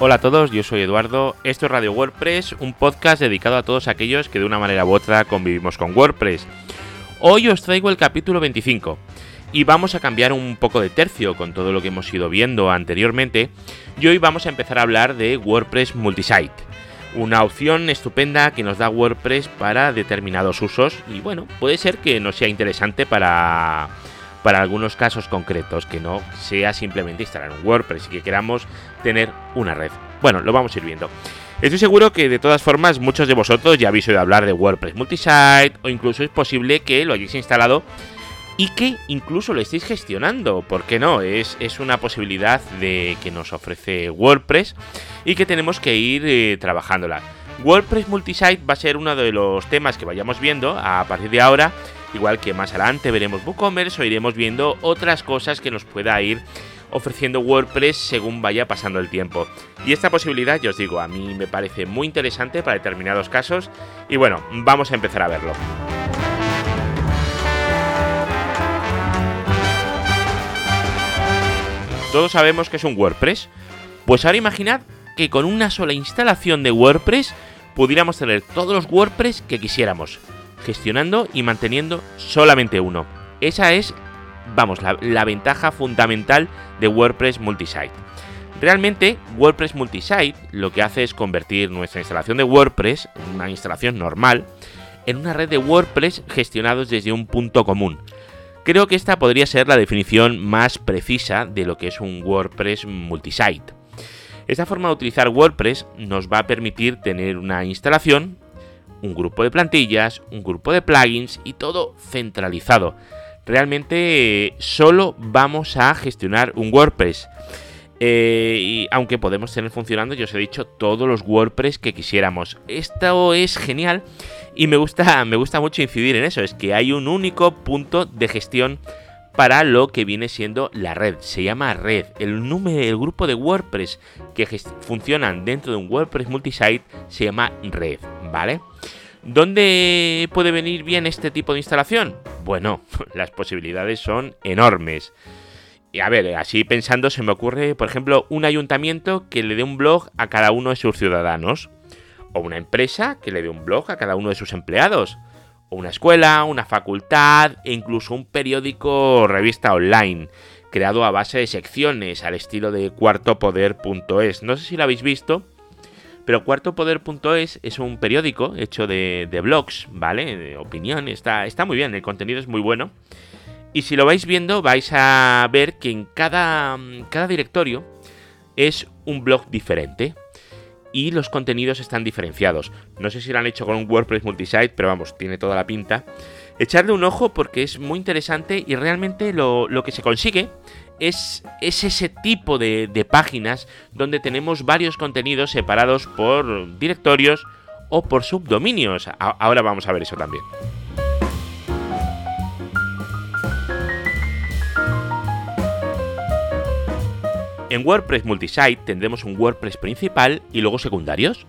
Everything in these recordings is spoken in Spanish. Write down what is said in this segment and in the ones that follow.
Hola a todos, yo soy Eduardo, esto es Radio WordPress, un podcast dedicado a todos aquellos que de una manera u otra convivimos con WordPress. Hoy os traigo el capítulo 25 y vamos a cambiar un poco de tercio con todo lo que hemos ido viendo anteriormente y hoy vamos a empezar a hablar de WordPress Multisite. Una opción estupenda que nos da WordPress para determinados usos y bueno, puede ser que no sea interesante para para algunos casos concretos, que no sea simplemente instalar un WordPress y que queramos tener una red. Bueno, lo vamos a ir viendo. Estoy seguro que de todas formas muchos de vosotros ya habéis oído hablar de WordPress Multisite o incluso es posible que lo hayáis instalado y que incluso lo estéis gestionando. ¿Por qué no? Es, es una posibilidad de que nos ofrece WordPress y que tenemos que ir eh, trabajándola. WordPress Multisite va a ser uno de los temas que vayamos viendo a partir de ahora Igual que más adelante veremos WooCommerce o iremos viendo otras cosas que nos pueda ir ofreciendo WordPress según vaya pasando el tiempo. Y esta posibilidad, yo os digo, a mí me parece muy interesante para determinados casos. Y bueno, vamos a empezar a verlo. Todos sabemos que es un WordPress. Pues ahora imaginad que con una sola instalación de WordPress pudiéramos tener todos los WordPress que quisiéramos gestionando y manteniendo solamente uno. Esa es, vamos, la, ventaja fundamental de WordPress Multisite. Realmente, WordPress Multisite lo que hace es convertir nuestra instalación de WordPress, una instalación normal, en una red de WordPress gestionados desde un punto común. Creo que esta podría ser la definición más precisa de lo que es un WordPress multisite. Esta forma de utilizar WordPress nos va a permitir tener una instalación un grupo de plantillas, un grupo de plugins y todo centralizado. Realmente solo vamos a gestionar un WordPress. Eh, y aunque podemos tener funcionando, yo os he dicho, todos los WordPress que quisiéramos. Esto es genial y me gusta, me gusta mucho incidir en eso. Es que hay un único punto de gestión para lo que viene siendo la red. Se llama red. El, número, el grupo de WordPress que funcionan dentro de un WordPress multisite se llama red, ¿vale? ¿Dónde puede venir bien este tipo de instalación? Bueno, las posibilidades son enormes. Y a ver, así pensando se me ocurre, por ejemplo, un ayuntamiento que le dé un blog a cada uno de sus ciudadanos. O una empresa que le dé un blog a cada uno de sus empleados una escuela, una facultad e incluso un periódico o revista online, creado a base de secciones al estilo de cuartopoder.es. No sé si lo habéis visto, pero cuartopoder.es es un periódico hecho de, blogs, ¿vale? De opinión, está, está muy bien, el contenido es muy bueno. Y si lo vais viendo, vais a ver que en cada, cada directorio es un blog diferente y los contenidos están diferenciados. No sé si lo han hecho con un WordPress multisite, pero vamos, tiene toda la pinta. Echarle un ojo porque es muy interesante y realmente lo, que se consigue es, es ese tipo de páginas donde tenemos varios contenidos separados por directorios o por subdominios. Ahora vamos a ver eso también. En WordPress Multisite tendremos un WordPress principal y luego secundarios.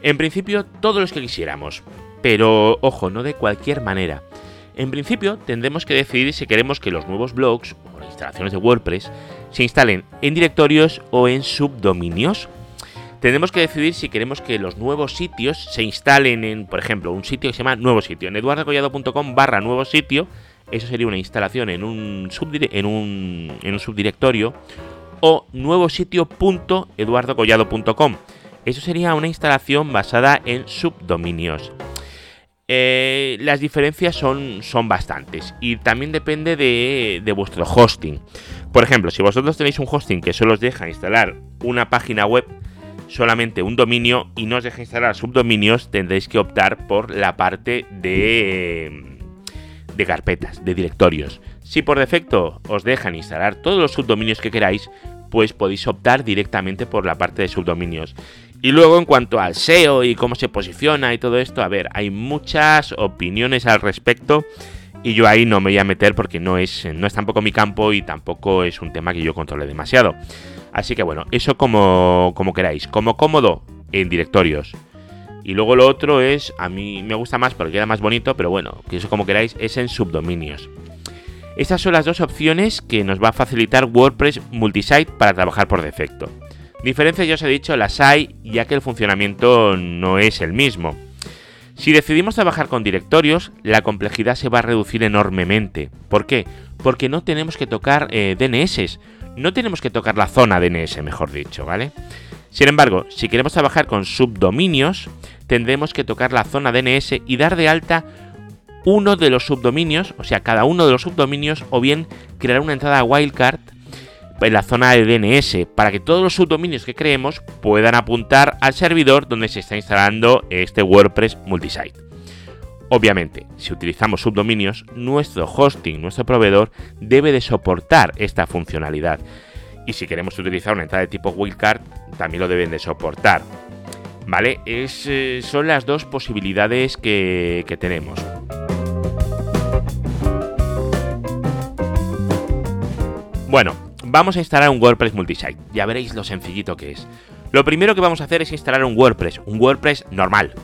En principio, todos los que quisiéramos. Pero, ojo, no de cualquier manera. En principio, tendremos que decidir si queremos que los nuevos blogs o instalaciones de WordPress se instalen en directorios o en subdominios. Tendremos que decidir si queremos que los nuevos sitios se instalen en, por ejemplo, un sitio que se llama nuevo sitio, en eduardocollado.com barra nuevo sitio. Eso sería una instalación en un, en un, en un subdirectorio o nuevo sitio.eduardocollado.com. Eso sería una instalación basada en subdominios. Eh, las diferencias son, son bastantes y también depende de, de, vuestro hosting. Por ejemplo, si vosotros tenéis un hosting que solo os deja instalar una página web, solamente un dominio y no os deja instalar subdominios, tendréis que optar por la parte de, de carpetas, de directorios. Si por defecto os dejan instalar todos los subdominios que queráis, pues podéis optar directamente por la parte de subdominios. Y luego en cuanto al SEO y cómo se posiciona y todo esto, a ver, hay muchas opiniones al respecto y yo ahí no me voy a meter porque no es, no es tampoco mi campo y tampoco es un tema que yo controle demasiado. Así que bueno, eso como, como queráis, como cómodo en directorios. Y luego lo otro es, a mí me gusta más porque queda más bonito, pero bueno, que eso como queráis, es en subdominios. Estas son las dos opciones que nos va a facilitar WordPress Multisite para trabajar por defecto. Diferencias ya os he dicho, las hay, ya que el funcionamiento no es el mismo. Si decidimos trabajar con directorios, la complejidad se va a reducir enormemente. ¿Por qué? Porque no tenemos que tocar eh, DNS, no tenemos que tocar la zona DNS, mejor dicho, ¿vale? Sin embargo, si queremos trabajar con subdominios, tendremos que tocar la zona DNS y dar de alta uno de los subdominios, o sea, cada uno de los subdominios, o bien crear una entrada wildcard en la zona de DNS para que todos los subdominios que creemos puedan apuntar al servidor donde se está instalando este WordPress multisite. Obviamente, si utilizamos subdominios, nuestro hosting, nuestro proveedor, debe de soportar esta funcionalidad. Y si queremos utilizar una entrada de tipo wildcard, también lo deben de soportar. ¿Vale? Eh, son las dos posibilidades que tenemos. Bueno, vamos a instalar un WordPress multisite. Ya veréis lo sencillito que es. Lo primero que vamos a hacer es instalar un WordPress, un WordPress normal.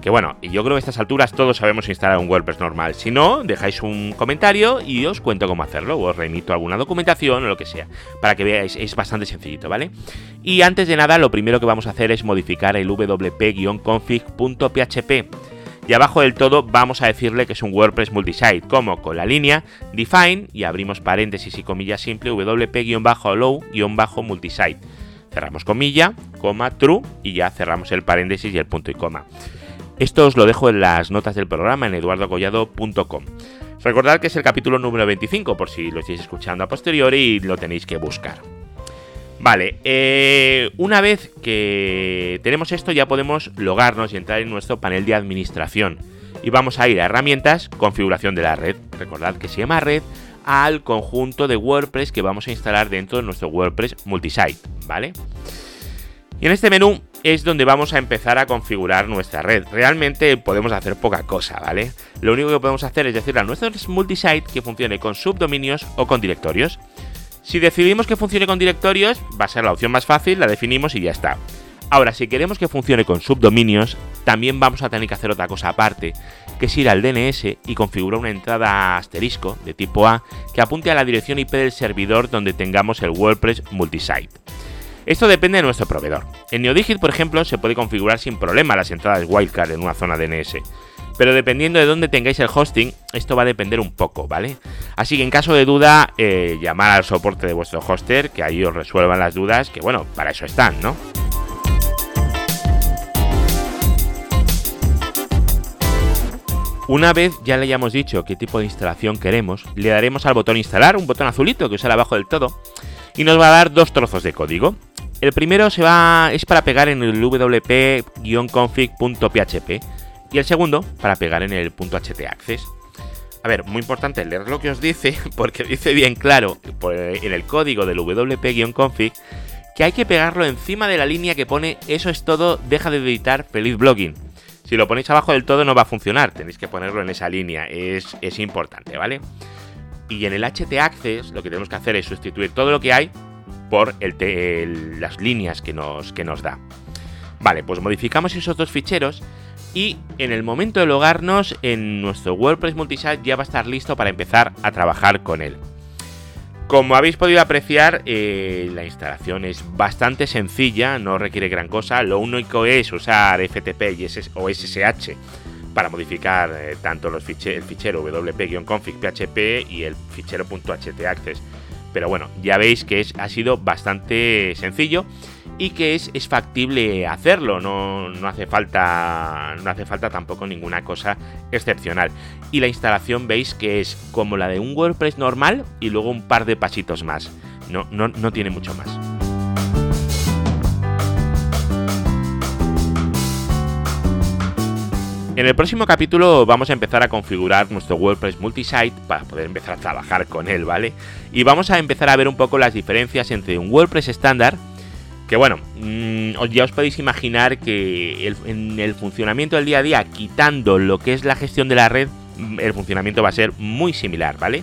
Que bueno, y yo creo que a estas alturas todos sabemos instalar un WordPress normal. Si no, dejáis un comentario y os cuento cómo hacerlo. O os remito alguna documentación o lo que sea. Para que veáis, es bastante sencillito, ¿vale? Y antes de nada, lo primero que vamos a hacer es modificar el wp-config.php. Y abajo del todo vamos a decirle que es un WordPress multisite, como con la línea define y abrimos paréntesis y comillas simple wp-allow-multisite. Cerramos comilla, coma, true y ya cerramos el paréntesis y el punto y coma. Esto os lo dejo en las notas del programa en eduardocollado.com. Recordad que es el capítulo número 25 por si lo estáis escuchando a posteriori y lo tenéis que buscar. Vale, eh, una vez que tenemos esto ya podemos logarnos y entrar en nuestro panel de administración. Y vamos a ir a herramientas, configuración de la red. Recordad que se llama red al conjunto de WordPress que vamos a instalar dentro de nuestro WordPress multisite, ¿vale? Y en este menú es donde vamos a empezar a configurar nuestra red. Realmente podemos hacer poca cosa, ¿vale? Lo único que podemos hacer es decirle a nuestro multisite que funcione con subdominios o con directorios. Si decidimos que funcione con directorios, va a ser la opción más fácil, la definimos y ya está. Ahora, si queremos que funcione con subdominios, también vamos a tener que hacer otra cosa aparte, que es ir al DNS y configurar una entrada asterisco de tipo A que apunte a la dirección IP del servidor donde tengamos el WordPress multisite. Esto depende de nuestro proveedor. En NeoDigit, por ejemplo, se puede configurar sin problema las entradas wildcard en una zona DNS. Pero dependiendo de dónde tengáis el hosting, esto va a depender un poco, ¿vale? Así que en caso de duda, eh, llamar al soporte de vuestro hoster, que ahí os resuelvan las dudas, que bueno, para eso están, ¿no? Una vez ya le hayamos dicho qué tipo de instalación queremos, le daremos al botón instalar, un botón azulito que sale abajo del todo, y nos va a dar dos trozos de código. El primero se va, es para pegar en el wp-config.php y el segundo para pegar en el .htaccess. A ver, muy importante leer lo que os dice, porque dice bien claro en el código del wp-config que hay que pegarlo encima de la línea que pone eso es todo, deja de editar, feliz blogging. Si lo ponéis abajo del todo no va a funcionar, tenéis que ponerlo en esa línea, es, es importante, ¿vale? Y en el htaccess lo que tenemos que hacer es sustituir todo lo que hay por el las líneas que nos, que nos da. Vale, pues modificamos esos dos ficheros y en el momento de logarnos en nuestro WordPress multisite ya va a estar listo para empezar a trabajar con él. Como habéis podido apreciar, eh, la instalación es bastante sencilla, no requiere gran cosa, lo único es usar FTP y o SSH para modificar eh, tanto los el fichero wp-config php y el fichero .htaccess. Pero bueno, ya veis que es, ha sido bastante sencillo y que es, es factible hacerlo, no, no, hace falta, no hace falta tampoco ninguna cosa excepcional. Y la instalación veis que es como la de un WordPress normal y luego un par de pasitos más, no, no, no tiene mucho más. En el próximo capítulo vamos a empezar a configurar nuestro WordPress multisite para poder empezar a trabajar con él, ¿vale? Y vamos a empezar a ver un poco las diferencias entre un WordPress estándar, que bueno, mm, ya os podéis imaginar que en el funcionamiento del día a día, quitando lo que es la gestión de la red, mm, el funcionamiento va a ser muy similar, ¿vale?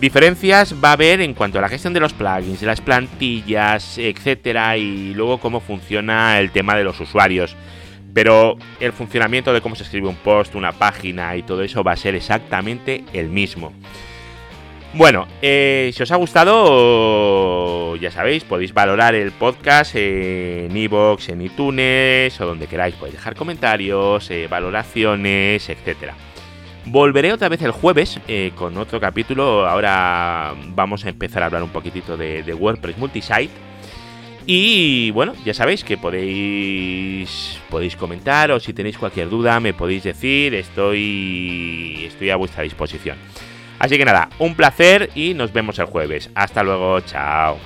Diferencias va a haber en cuanto a la gestión de los plugins, de las plantillas, etcétera, y luego cómo funciona el tema de los usuarios pero el funcionamiento de cómo se escribe un post, una página y todo eso va a ser exactamente el mismo. Bueno, eh, si os ha gustado, ya sabéis, podéis valorar el podcast en iVoox, en iTunes o donde queráis. Podéis dejar comentarios, eh, valoraciones, etcétera. Volveré otra vez el jueves eh, con otro capítulo. Ahora vamos a empezar a hablar un poquitito de, de WordPress Multisite. Y bueno, ya sabéis que podéis podéis comentar o si tenéis cualquier duda me podéis decir, estoy estoy a vuestra disposición. Así que nada, un placer y nos vemos el jueves. Hasta luego, chao.